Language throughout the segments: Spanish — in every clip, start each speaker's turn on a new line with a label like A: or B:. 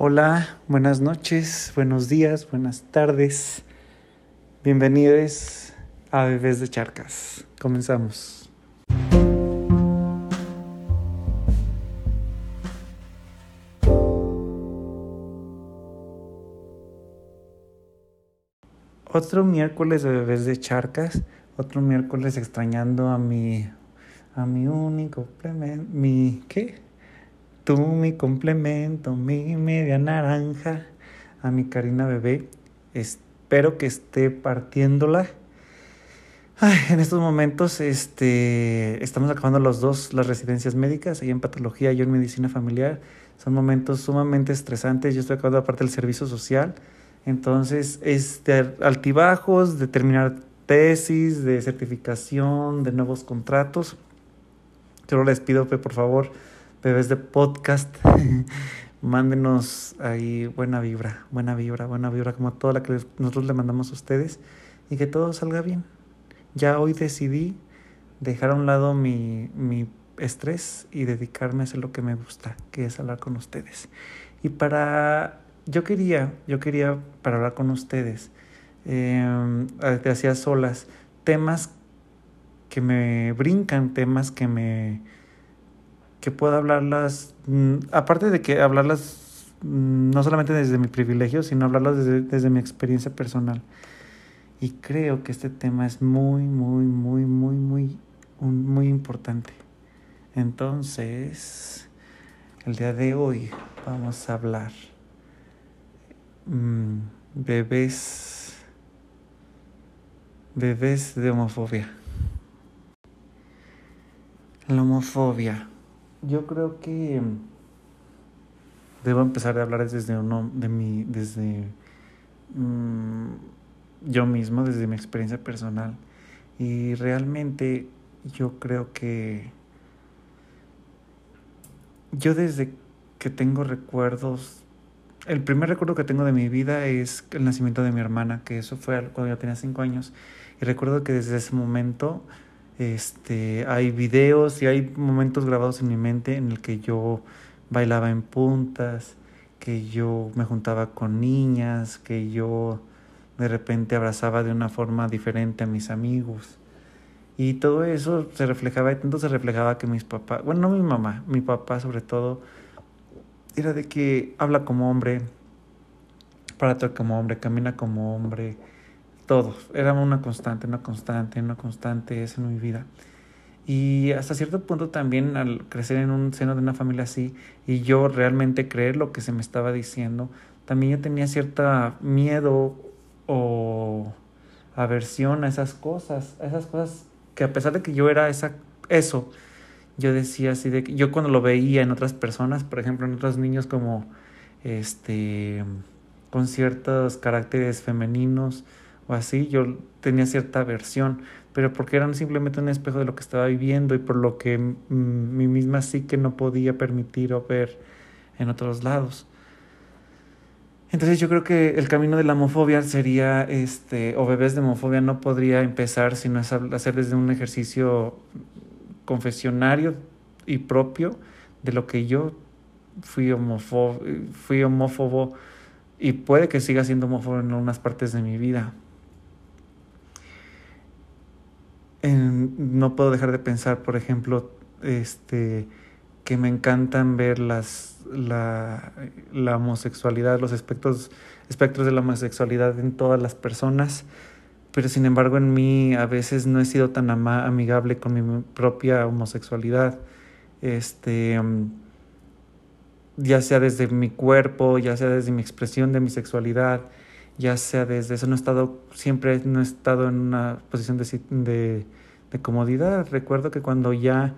A: Hola, buenas noches, buenos días, buenas tardes. Bienvenidos a Bebés de Charcas. Comenzamos. Otro miércoles de Bebés de Charcas, otro miércoles extrañando a mi a mi único mi ¿qué? Tú, mi complemento, mi media naranja, a mi Karina bebé. Espero que esté partiéndola. Ay, en estos momentos este, estamos acabando los dos las residencias médicas, ella en patología, yo en medicina familiar. Son momentos sumamente estresantes. Yo estoy acabando aparte del servicio social. Entonces, este, altibajos de terminar tesis, de certificación, de nuevos contratos. Yo les pido, por favor, bebés de podcast, mándenos ahí buena vibra, buena vibra, buena vibra, como toda la que nosotros le mandamos a ustedes y que todo salga bien. Ya hoy decidí dejar a un lado mi, mi estrés y dedicarme a hacer lo que me gusta, que es hablar con ustedes. Y para, yo quería, yo quería para hablar con ustedes, eh, hacía solas, temas que me brincan, temas que me que pueda hablarlas, mm, aparte de que hablarlas mm, no solamente desde mi privilegio, sino hablarlas desde, desde mi experiencia personal. Y creo que este tema es muy, muy, muy, muy, muy, muy importante. Entonces, el día de hoy vamos a hablar mmm, bebés, bebés de homofobia. La homofobia yo creo que debo empezar a hablar desde uno de mi desde mm, yo mismo desde mi experiencia personal. Y realmente yo creo que yo desde que tengo recuerdos el primer recuerdo que tengo de mi vida es el nacimiento de mi hermana que eso fue cuando yo tenía cinco años. Y recuerdo que desde ese momento este, hay videos y hay momentos grabados en mi mente en el que yo bailaba en puntas, que yo me juntaba con niñas, que yo de repente abrazaba de una forma diferente a mis amigos. Y todo eso se reflejaba, y tanto se reflejaba que mis papás, bueno, no mi mamá, mi papá sobre todo, era de que habla como hombre, para como hombre, camina como hombre, todo. Era una constante, una constante, una constante es en mi vida. Y hasta cierto punto también al crecer en un seno de una familia así y yo realmente creer lo que se me estaba diciendo, también yo tenía cierta miedo o aversión a esas cosas, a esas cosas que a pesar de que yo era esa, eso, yo decía así de que yo cuando lo veía en otras personas, por ejemplo en otros niños como este con ciertos caracteres femeninos, o así, yo tenía cierta aversión, pero porque eran simplemente un espejo de lo que estaba viviendo y por lo que mi misma psique no podía permitir o ver en otros lados. Entonces yo creo que el camino de la homofobia sería, este, o bebés de homofobia no podría empezar sino es hacer desde un ejercicio confesionario y propio de lo que yo fui homófobo, fui homófobo y puede que siga siendo homófobo en unas partes de mi vida, no puedo dejar de pensar, por ejemplo, este, que me encantan ver las, la, la homosexualidad, los espectros, espectros de la homosexualidad en todas las personas, pero sin embargo en mí a veces no he sido tan amigable con mi propia homosexualidad, este, ya sea desde mi cuerpo, ya sea desde mi expresión de mi sexualidad, ya sea desde eso, no he estado, siempre no he estado en una posición de, de, de comodidad. Recuerdo que cuando ya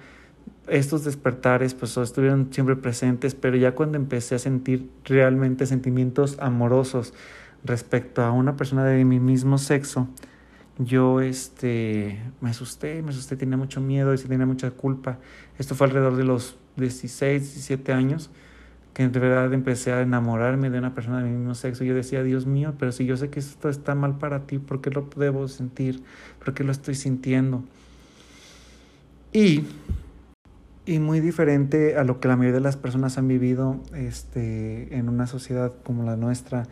A: estos despertares pues estuvieron siempre presentes, pero ya cuando empecé a sentir realmente sentimientos amorosos respecto a una persona de mi mismo sexo, yo este me asusté, me asusté, tenía mucho miedo y tenía mucha culpa. Esto fue alrededor de los 16, 17 años que de verdad empecé a enamorarme de una persona de mi mismo sexo. Yo decía, Dios mío, pero si yo sé que esto está mal para ti, ¿por qué lo debo sentir? ¿Por qué lo estoy sintiendo? Y, y muy diferente a lo que la mayoría de las personas han vivido este, en una sociedad como la nuestra,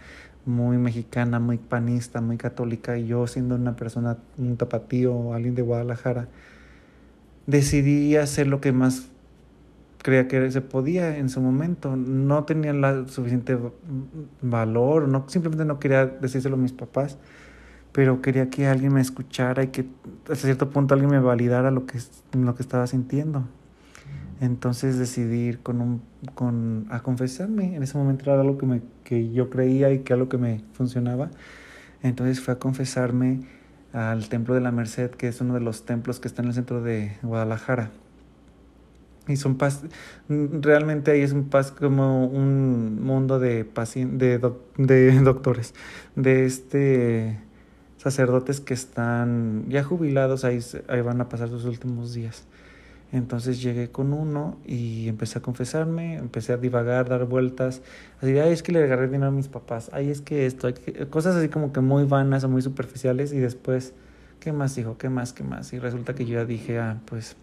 A: muy mexicana, muy panista, muy católica, y yo siendo una persona, un tapatío alguien de Guadalajara, decidí hacer lo que más creía que se podía en su momento. No tenía la suficiente valor, no, simplemente no quería decírselo a mis papás, pero quería que alguien me escuchara y que hasta cierto punto alguien me validara lo que, lo que estaba sintiendo. Entonces decidí ir con un, con, a confesarme. En ese momento era algo que, me, que yo creía y que era algo que me funcionaba. Entonces fue a confesarme al Templo de la Merced, que es uno de los templos que está en el centro de Guadalajara. Y son paz, realmente ahí es un paz como un mundo de, de, de doctores, de este sacerdotes que están ya jubilados, ahí, ahí van a pasar sus últimos días. Entonces llegué con uno y empecé a confesarme, empecé a divagar, dar vueltas. Así, ay, es que le agarré dinero a mis papás, ay, es que esto, cosas así como que muy vanas o muy superficiales. Y después, ¿qué más dijo? ¿Qué más? ¿Qué más? Y resulta que yo ya dije, ah, pues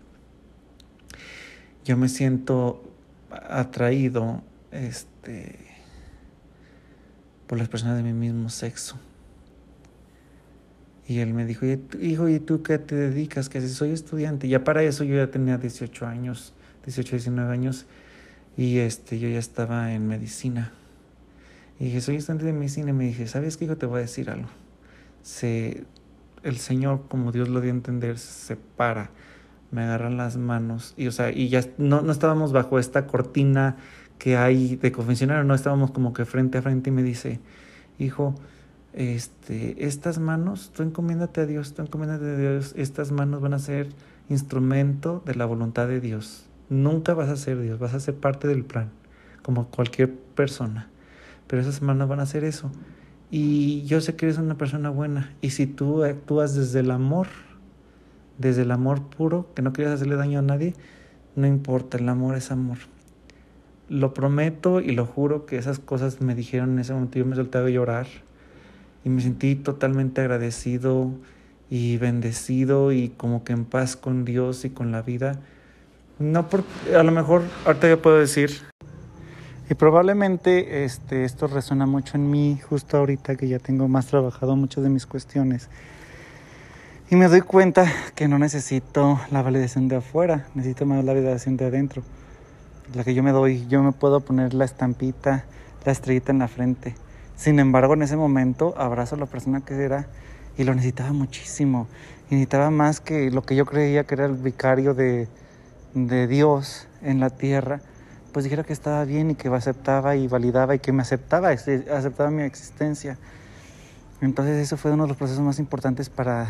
A: yo me siento atraído este, por las personas de mi mismo sexo. Y él me dijo, hijo, ¿y tú qué te dedicas? Que soy estudiante. Ya para eso yo ya tenía 18 años, 18, 19 años, y este, yo ya estaba en medicina. Y dije, soy estudiante de medicina. Y me dije, ¿sabes qué, hijo? Te voy a decir algo. Se, el Señor, como Dios lo dio a entender, se para, me agarran las manos. Y, o sea, y ya no, no estábamos bajo esta cortina que hay de confesionario, no estábamos como que frente a frente. Y me dice, hijo, este, estas manos, tú encomiéndate a Dios, tú encomiéndate a Dios, estas manos van a ser instrumento de la voluntad de Dios. Nunca vas a ser Dios, vas a ser parte del plan, como cualquier persona. Pero esas manos van a hacer eso. Y yo sé que eres una persona buena. Y si tú actúas desde el amor, desde el amor puro, que no quieres hacerle daño a nadie, no importa, el amor es amor. Lo prometo y lo juro que esas cosas me dijeron en ese momento. Yo me solté a llorar y me sentí totalmente agradecido y bendecido y como que en paz con Dios y con la vida. No por, a lo mejor ahorita ya puedo decir y probablemente este, esto resuena mucho en mí justo ahorita que ya tengo más trabajado muchas de mis cuestiones. Y me doy cuenta que no necesito la validación de afuera, necesito más la validación de adentro. La que yo me doy, yo me puedo poner la estampita, la estrellita en la frente. Sin embargo, en ese momento abrazo a la persona que era y lo necesitaba muchísimo. Y necesitaba más que lo que yo creía que era el vicario de, de Dios en la tierra, pues dijera que estaba bien y que aceptaba y validaba y que me aceptaba, aceptaba mi existencia. Entonces eso fue uno de los procesos más importantes para,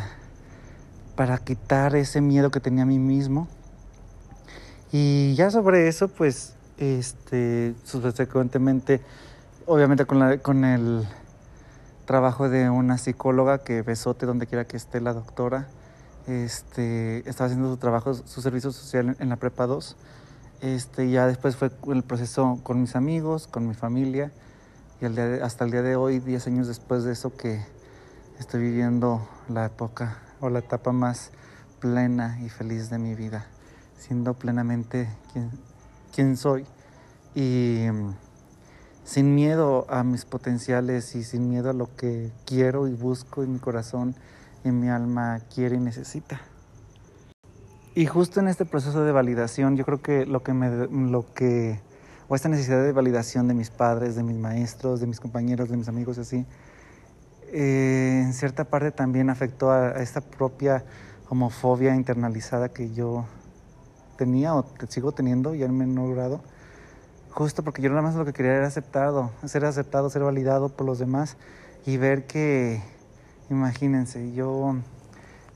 A: para quitar ese miedo que tenía a mí mismo. Y ya sobre eso, pues, este, subsecuentemente obviamente con, la, con el trabajo de una psicóloga que besote donde quiera que esté la doctora. Este, estaba haciendo su trabajo, su servicio social en la prepa 2. Este, ya después fue el proceso con mis amigos, con mi familia. Y el hasta el día de hoy, 10 años después de eso, que estoy viviendo la época o la etapa más plena y feliz de mi vida, siendo plenamente quien, soy. Y sin miedo a mis potenciales y sin miedo a lo que quiero y busco en mi corazón y mi alma quiere y necesita. Y justo en este proceso de validación, yo creo que lo que me, lo que, o esta necesidad de validación de mis padres, de mis maestros, de mis compañeros, de mis amigos así, eh, en cierta parte también afectó a, a esta propia homofobia internalizada que yo tenía o sigo teniendo ya en menor grado justo porque yo nada más lo que quería era aceptado, ser aceptado, ser validado por los demás y ver que, imagínense, yo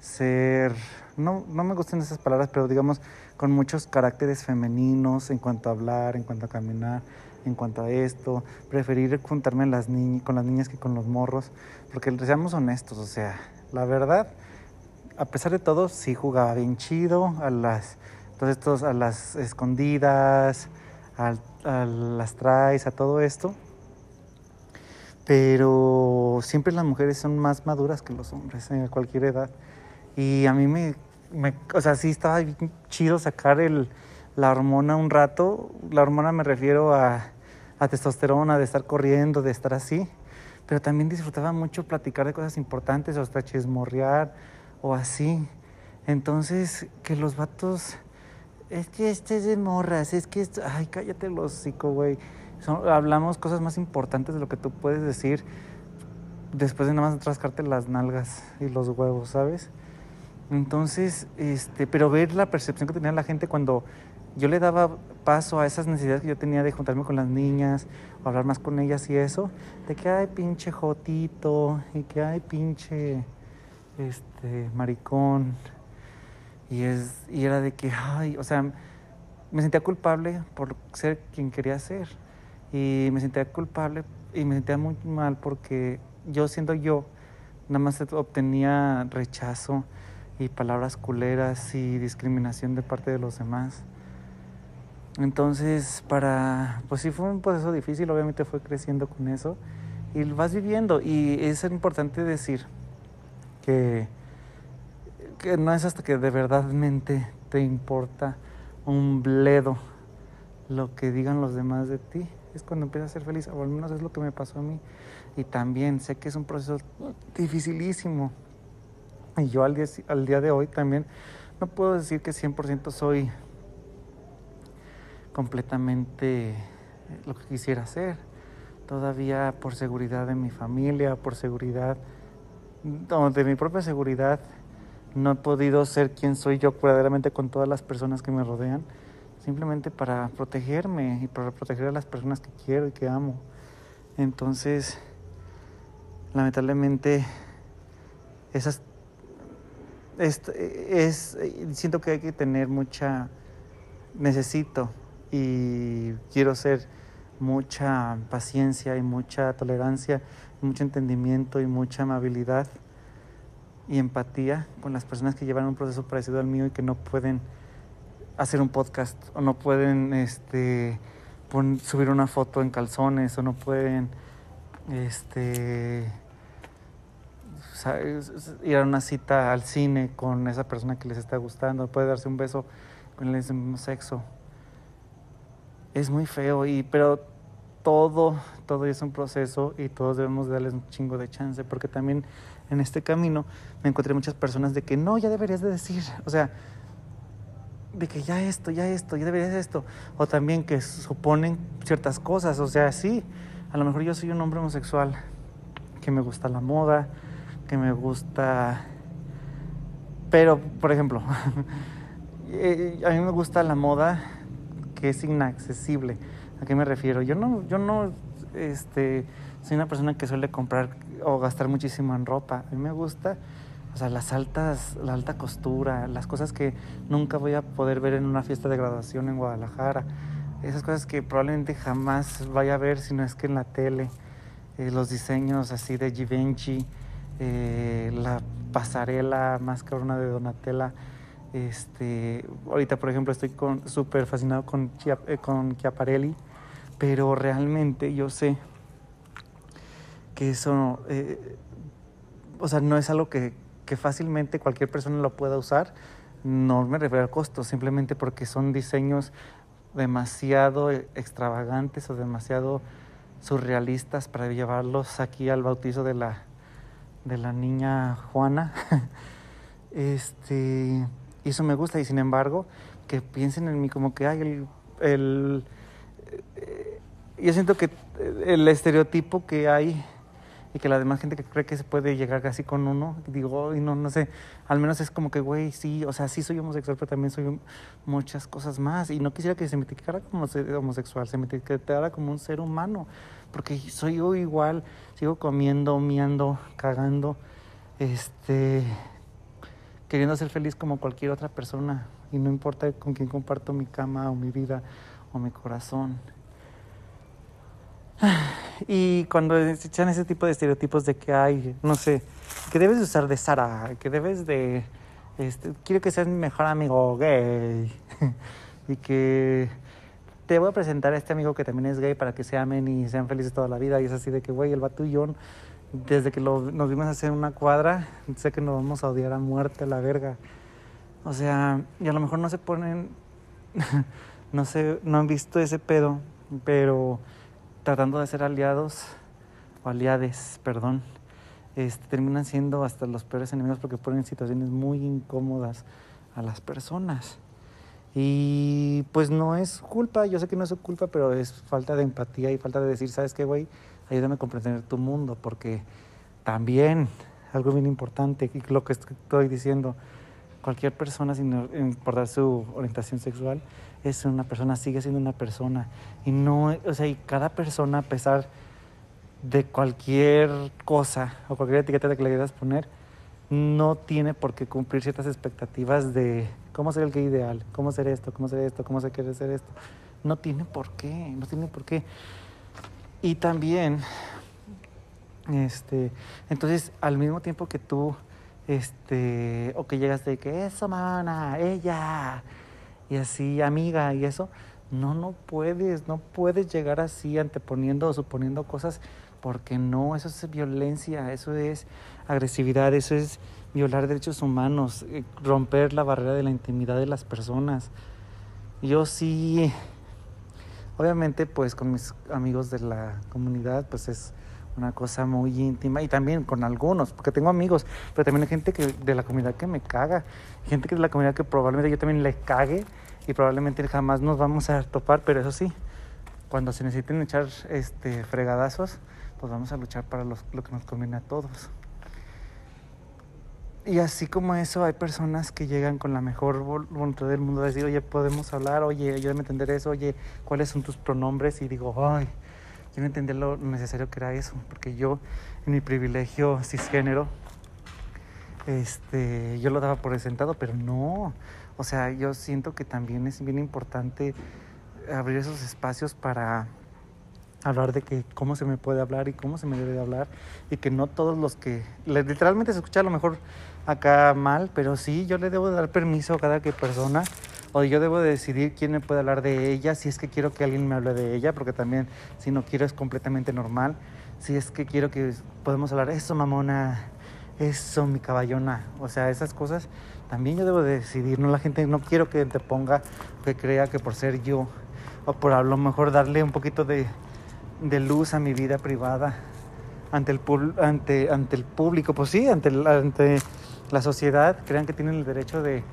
A: ser, no, no me gustan esas palabras, pero digamos con muchos caracteres femeninos en cuanto a hablar, en cuanto a caminar, en cuanto a esto, preferir juntarme con las niñas que con los morros, porque seamos honestos, o sea, la verdad, a pesar de todo, sí jugaba bien chido a las, todos a las escondidas, a las traes, a todo esto. Pero siempre las mujeres son más maduras que los hombres en cualquier edad. Y a mí me, me o sea, sí estaba bien chido sacar el la hormona un rato. La hormona me refiero a, a testosterona, de estar corriendo, de estar así. Pero también disfrutaba mucho platicar de cosas importantes o hasta chismorrear o así. Entonces, que los vatos, es que este es de morras, es que, esto, ay, cállate los hocico, güey. hablamos cosas más importantes de lo que tú puedes decir después de nada más rascarte las nalgas y los huevos, ¿sabes? Entonces, este, pero ver la percepción que tenía la gente cuando yo le daba paso a esas necesidades que yo tenía de juntarme con las niñas, hablar más con ellas y eso, de que hay pinche jotito, y que hay pinche este maricón. Y es y era de que ay, o sea, me sentía culpable por ser quien quería ser. Y me sentía culpable y me sentía muy mal porque yo siendo yo, nada más obtenía rechazo y palabras culeras y discriminación de parte de los demás. Entonces, para, pues sí fue un proceso difícil, obviamente fue creciendo con eso y vas viviendo y es importante decir que, que no es hasta que de verdadmente te importa un bledo lo que digan los demás de ti, es cuando empiezas a ser feliz, o al menos es lo que me pasó a mí. Y también sé que es un proceso dificilísimo. Y yo al día, al día de hoy también no puedo decir que 100% soy completamente lo que quisiera hacer. Todavía por seguridad de mi familia, por seguridad de mi propia seguridad, no he podido ser quien soy yo verdaderamente con todas las personas que me rodean, simplemente para protegerme y para proteger a las personas que quiero y que amo. Entonces, lamentablemente esas es, es, siento que hay que tener mucha necesito y quiero ser mucha paciencia y mucha tolerancia, mucho entendimiento y mucha amabilidad y empatía con las personas que llevan un proceso parecido al mío y que no pueden hacer un podcast o no pueden este subir una foto en calzones o no pueden este, ir a una cita al cine con esa persona que les está gustando, puede darse un beso con el mismo sexo. Es muy feo, y, pero todo, todo es un proceso y todos debemos darles un chingo de chance, porque también en este camino me encontré muchas personas de que no, ya deberías de decir, o sea, de que ya esto, ya esto, ya deberías de esto, o también que suponen ciertas cosas, o sea, sí, a lo mejor yo soy un hombre homosexual que me gusta la moda, que me gusta... Pero, por ejemplo, eh, a mí me gusta la moda que es inaccesible. ¿A qué me refiero? Yo no, yo no este, soy una persona que suele comprar o gastar muchísimo en ropa. A mí me gusta, o sea, las altas, la alta costura, las cosas que nunca voy a poder ver en una fiesta de graduación en Guadalajara esas cosas que probablemente jamás vaya a ver si no es que en la tele, eh, los diseños así de Givenchy, eh, la pasarela más de Donatella. Este, ahorita, por ejemplo, estoy súper fascinado con, eh, con Chiaparelli, pero realmente yo sé que eso, o sea, no es algo que, que fácilmente cualquier persona lo pueda usar. No me refiero al costo, simplemente porque son diseños demasiado extravagantes o demasiado surrealistas para llevarlos aquí al bautizo de la, de la niña Juana. este, y eso me gusta y sin embargo que piensen en mí como que hay el, el eh, yo siento que el estereotipo que hay y que la demás gente que cree que se puede llegar casi con uno, digo, y no, no sé, al menos es como que, güey, sí, o sea, sí soy homosexual, pero también soy muchas cosas más. Y no quisiera que se me etiquetara como homosexual, se me etiquetara como un ser humano, porque soy yo igual, sigo comiendo, miando, cagando, este, queriendo ser feliz como cualquier otra persona, y no importa con quién comparto mi cama o mi vida o mi corazón. Y cuando se echan ese tipo de estereotipos de que hay, no sé, que debes usar de Sara, que debes de, este, quiero que seas mi mejor amigo gay, y que te voy a presentar a este amigo que también es gay para que se amen y sean felices toda la vida. Y es así de que, güey, el vato y yo, desde que lo, nos vimos hacer una cuadra, sé que nos vamos a odiar a muerte, la verga. O sea, y a lo mejor no se ponen no sé, no han visto ese pedo, pero tratando de ser aliados o aliades, perdón, este, terminan siendo hasta los peores enemigos porque ponen situaciones muy incómodas a las personas. Y pues no es culpa, yo sé que no es su culpa, pero es falta de empatía y falta de decir, ¿sabes qué, güey? Ayúdame a comprender tu mundo, porque también, algo bien importante, y lo que estoy diciendo, cualquier persona, sin importar su orientación sexual, es una persona, sigue siendo una persona. Y no, o sea, y cada persona, a pesar de cualquier cosa o cualquier etiqueta que le quieras poner, no tiene por qué cumplir ciertas expectativas de cómo ser el gay ideal, cómo ser esto, cómo ser esto, cómo se quiere ser esto. No tiene por qué, no tiene por qué. Y también, este, entonces, al mismo tiempo que tú, este, o que llegas de que eso, mamá, ella, y así, amiga, y eso, no, no puedes, no puedes llegar así anteponiendo o suponiendo cosas porque no, eso es violencia, eso es agresividad, eso es violar derechos humanos, eh, romper la barrera de la intimidad de las personas. Yo sí, obviamente pues con mis amigos de la comunidad pues es una cosa muy íntima y también con algunos, porque tengo amigos, pero también hay gente que, de la comunidad que me caga, gente que de la comunidad que probablemente yo también le cague y probablemente jamás nos vamos a topar, pero eso sí, cuando se necesiten echar este fregadazos, pues vamos a luchar para lo que nos conviene a todos. Y así como eso, hay personas que llegan con la mejor voluntad del mundo a decir, oye, podemos hablar, oye, ayúdame a entender eso, oye, ¿cuáles son tus pronombres? Y digo, ay, yo no entendía lo necesario que era eso, porque yo, en mi privilegio cisgénero, este, yo lo daba por sentado, pero no. O sea, yo siento que también es bien importante abrir esos espacios para hablar de que cómo se me puede hablar y cómo se me debe de hablar y que no todos los que literalmente se escucha a lo mejor acá mal, pero sí yo le debo de dar permiso a cada que persona o yo debo de decidir quién me puede hablar de ella, si es que quiero que alguien me hable de ella, porque también si no quiero es completamente normal, si es que quiero que podemos hablar, eso mamona, eso mi caballona, o sea, esas cosas también yo debo de decidir, no la gente, no quiero que te ponga, que crea que por ser yo, o por a lo mejor darle un poquito de de luz a mi vida privada ante el, ante, ante el público, pues sí, ante, ante la sociedad, crean que tienen el derecho de,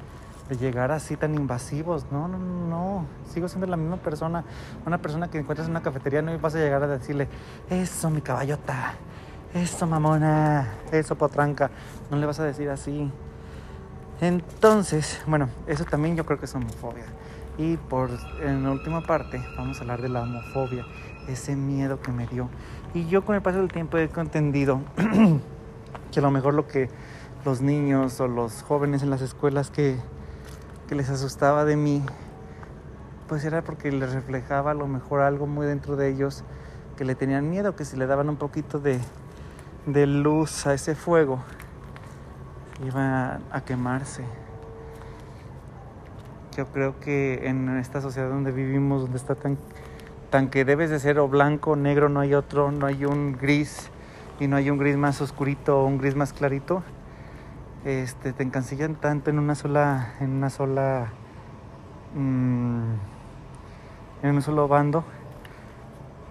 A: de llegar así tan invasivos. No, no, no, sigo siendo la misma persona. Una persona que encuentras en una cafetería no vas a llegar a decirle, eso mi caballota, eso mamona, eso potranca. No le vas a decir así. Entonces, bueno, eso también yo creo que es homofobia. Y por en la última parte vamos a hablar de la homofobia ese miedo que me dio. Y yo con el paso del tiempo he entendido que a lo mejor lo que los niños o los jóvenes en las escuelas que, que les asustaba de mí, pues era porque les reflejaba a lo mejor algo muy dentro de ellos que le tenían miedo, que si le daban un poquito de, de luz a ese fuego, iba a quemarse. Yo creo que en esta sociedad donde vivimos, donde está tan tan que debes de ser o blanco o negro, no hay otro, no hay un gris y no hay un gris más oscurito o un gris más clarito. Este, te encancillan tanto en una sola, en una sola, mm, en un solo bando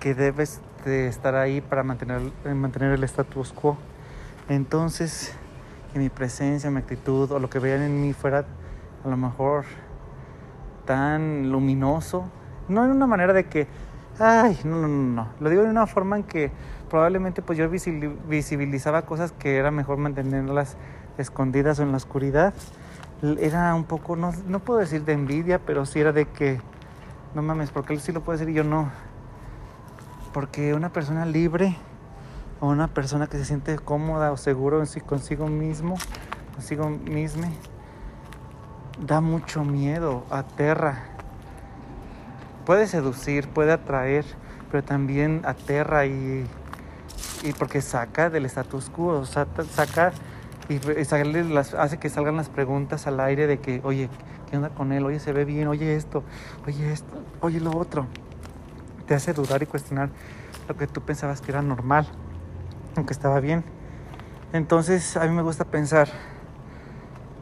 A: que debes de estar ahí para mantener, mantener el status quo. Entonces, que mi presencia, mi actitud o lo que vean en mí fuera a lo mejor tan luminoso, no en una manera de que, ay, no, no, no, no. Lo digo de una forma en que probablemente pues yo visibilizaba cosas que era mejor mantenerlas escondidas o en la oscuridad. Era un poco, no, no puedo decir de envidia, pero sí era de que, no mames, porque él sí lo puede decir y yo no. Porque una persona libre o una persona que se siente cómoda o seguro consigo mismo, consigo misma, da mucho miedo, aterra puede seducir, puede atraer, pero también aterra y, y porque saca del status quo, saca y, hace que salgan las preguntas al aire de que, oye, ¿qué onda con él? Oye, se ve bien, oye esto, oye esto, oye lo otro. Te hace dudar y cuestionar lo que tú pensabas que era normal, aunque estaba bien. Entonces, a mí me gusta pensar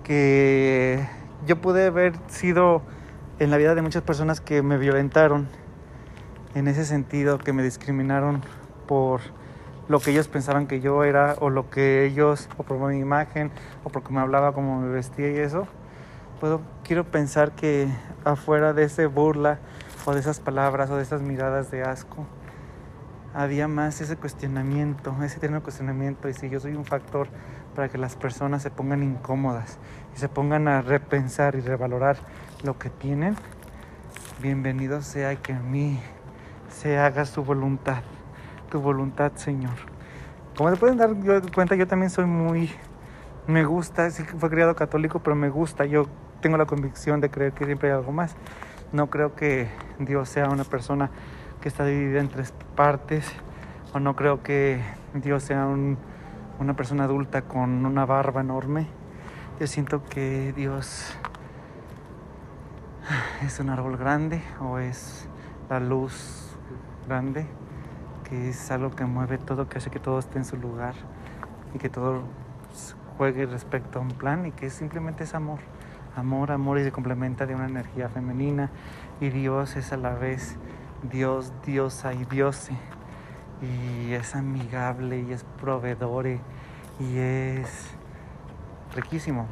A: que yo pude haber sido en la vida de muchas personas que me violentaron, en ese sentido, que me discriminaron por lo que ellos pensaban que yo era o lo que ellos, o por mi imagen, o porque me hablaba, como me vestía y eso, puedo, quiero pensar que afuera de ese burla o de esas palabras o de esas miradas de asco, había más ese cuestionamiento, ese término cuestionamiento, y si yo soy un factor para que las personas se pongan incómodas y se pongan a repensar y revalorar lo que tienen, bienvenido sea que a mí se haga su voluntad, tu voluntad, Señor. Como se pueden dar cuenta, yo también soy muy, me gusta, sí fue criado católico, pero me gusta, yo tengo la convicción de creer que siempre hay algo más. No creo que Dios sea una persona que está dividida en tres partes, o no creo que Dios sea una persona adulta con una barba enorme. Yo siento que Dios es un árbol grande o es la luz grande, que es algo que mueve todo, que hace que todo esté en su lugar y que todo juegue respecto a un plan y que simplemente es amor. Amor, amor y se complementa de una energía femenina y Dios es a la vez Dios, diosa y diose. Y es amigable y es proveedor y es riquísimo.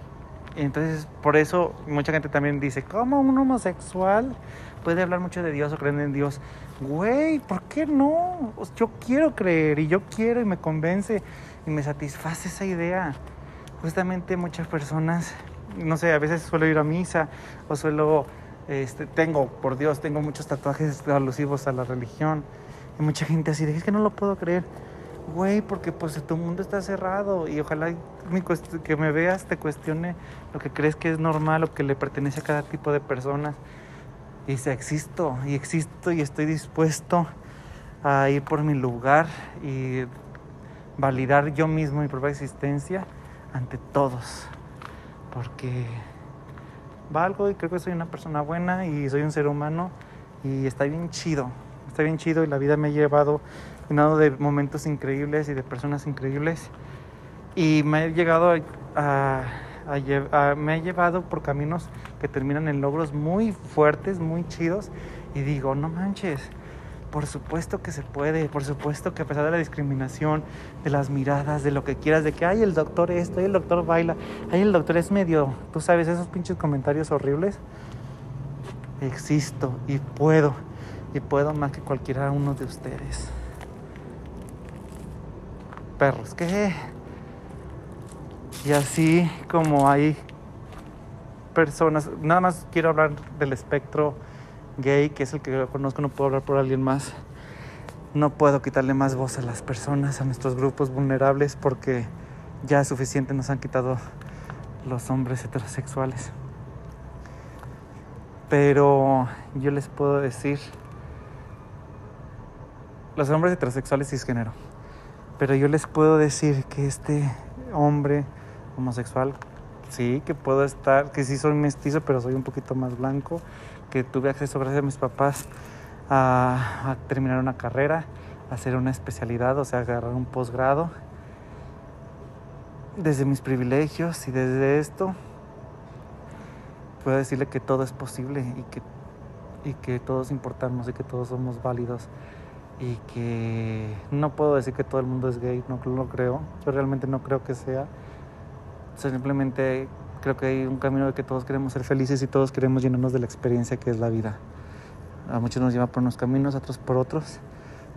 A: Entonces, por eso mucha gente también dice, ¿cómo un homosexual puede hablar mucho de Dios o creer en Dios? Güey, ¿por qué no? Yo quiero creer y yo quiero y me convence y me satisface esa idea. Justamente muchas personas, no sé, a veces suelo ir a misa o suelo este, tengo, por Dios, tengo muchos tatuajes alusivos a la religión. Y mucha gente así, es que no lo puedo creer. Güey, porque pues tu mundo está cerrado y ojalá que me veas te cuestione lo que crees que es normal o que le pertenece a cada tipo de personas. Y dice, existo, y existo y estoy dispuesto a ir por mi lugar y validar yo mismo mi propia existencia ante todos. Porque valgo y creo que soy una persona buena y soy un ser humano y está bien chido, está bien chido y la vida me ha llevado llenado de momentos increíbles y de personas increíbles y me ha llegado a, me ha llevado por caminos que terminan en logros muy fuertes, muy chidos y digo, no manches, por supuesto que se puede, por supuesto que a pesar de la discriminación, de las miradas, de lo que quieras, de que hay el doctor esto, hay el doctor baila, hay el doctor es medio, tú sabes, esos pinches comentarios horribles. Existo y puedo, y puedo más que cualquiera uno de ustedes. Perros, ¿qué? Y así como hay personas, nada más quiero hablar del espectro gay, que es el que conozco, no puedo hablar por alguien más. No puedo quitarle más voz a las personas, a nuestros grupos vulnerables, porque ya es suficiente nos han quitado los hombres heterosexuales. Pero yo les puedo decir, los hombres heterosexuales cisgénero, pero yo les puedo decir que este hombre homosexual, sí, que puedo estar, que sí soy mestizo, pero soy un poquito más blanco, que tuve acceso gracias a mis papás a, terminar una carrera, a hacer una especialidad, o sea, agarrar un posgrado. Desde mis privilegios y desde esto, puedo decirle que todo es posible y que, y que todos importamos y que todos somos válidos y que no puedo decir que todo el mundo es gay, no lo creo, yo realmente no creo que sea, simplemente creo que hay un camino de que todos queremos ser felices y todos queremos llenarnos de la experiencia que es la vida. A muchos nos lleva por unos caminos, a otros por otros,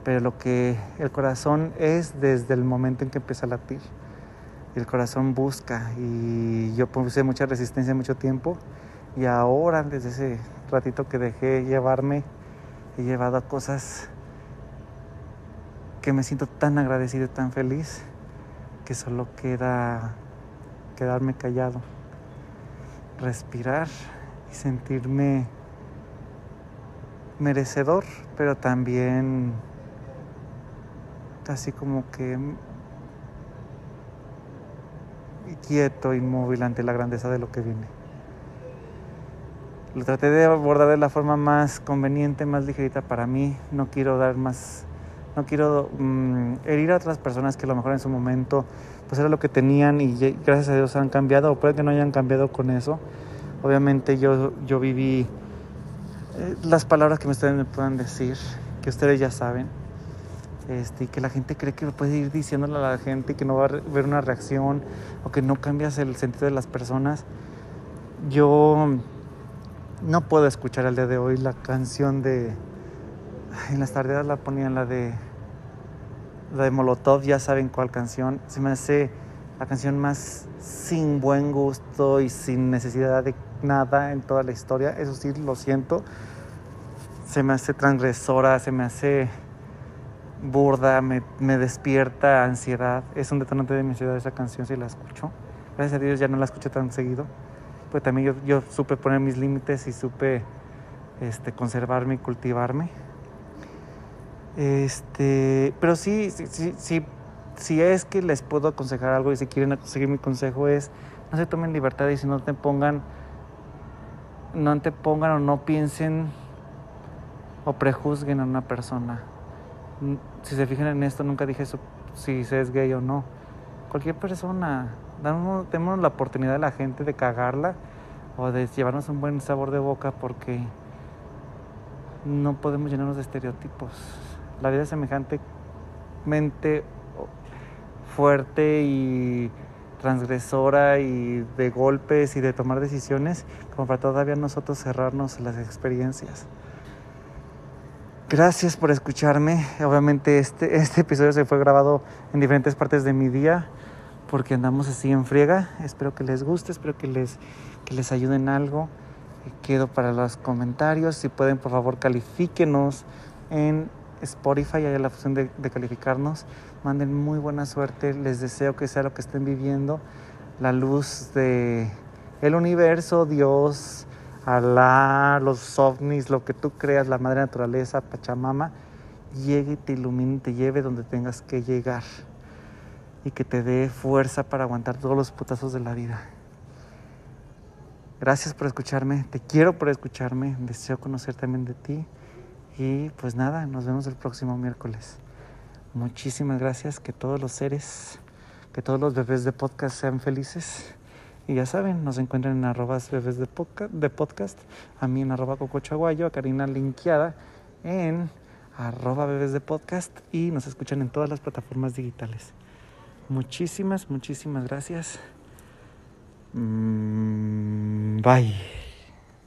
A: pero lo que el corazón es desde el momento en que empieza a latir. El corazón busca y yo puse mucha resistencia mucho tiempo y ahora desde ese ratito que dejé llevarme he llevado a cosas que me siento tan agradecido y tan feliz que solo queda quedarme callado respirar y sentirme merecedor, pero también así como que quieto, inmóvil ante la grandeza de lo que viene. Lo traté de abordar de la forma más conveniente, más ligerita para mí. No quiero dar más, no quiero mm, herir a otras personas que a lo mejor en su momento pues era lo que tenían y gracias a Dios han cambiado o puede que no hayan cambiado con eso. Obviamente yo, yo viví eh, las palabras que ustedes me puedan decir, que ustedes ya saben. Este, y que la gente cree que puede ir diciéndole a la gente y que no va a ver una reacción o que no cambias el sentido de las personas. Yo no puedo escuchar al día de hoy la canción de... En las tardes la ponían la de... De Molotov, ya saben cuál canción. Se me hace la canción más sin buen gusto y sin necesidad de nada en toda la historia. Eso sí, lo siento. Se me hace transgresora, se me hace burda, me, me despierta ansiedad. Es un detonante de mi ciudad esa canción si la escucho. Gracias a Dios ya no la escucho tan seguido. Pues también yo, yo supe poner mis límites y supe este, conservarme y cultivarme. Este, pero sí, sí, sí, sí si es que les puedo aconsejar algo y si quieren seguir mi consejo es no se tomen libertad y si no te pongan no te pongan o no piensen o prejuzguen a una persona. Si se fijan en esto, nunca dije eso, si se es gay o no. Cualquier persona, damos, tenemos la oportunidad de la gente de cagarla o de llevarnos un buen sabor de boca porque no podemos llenarnos de estereotipos. La vida es semejantemente fuerte y transgresora y de golpes y de tomar decisiones como para todavía nosotros cerrarnos las experiencias. Gracias por escucharme. Obviamente este, este episodio se fue grabado en diferentes partes de mi día porque andamos así en friega. Espero que les guste, espero que les, que les ayuden algo. Quedo para los comentarios. Si pueden, por favor, califíquenos en Spotify, hay la opción de, calificarnos. Manden muy buena suerte, les deseo que sea lo que estén viviendo, la luz de el universo, Dios, Alá, los ovnis, lo que tú creas, la madre naturaleza, Pachamama, llegue y te ilumine, te lleve donde tengas que llegar y que te dé fuerza para aguantar todos los putazos de la vida. Gracias por escucharme, te quiero por escucharme, deseo conocer también de ti. Y pues nada, nos vemos el próximo miércoles. Muchísimas gracias, que todos los seres, que todos los bebés de podcast sean felices. Y ya saben, nos encuentran en arrobas bebés de podcast, a mí en arroba cocochaguayo, a Karina Linkeada en arroba bebés de podcast y nos escuchan en todas las plataformas digitales. Muchísimas, muchísimas gracias. Mm, bye.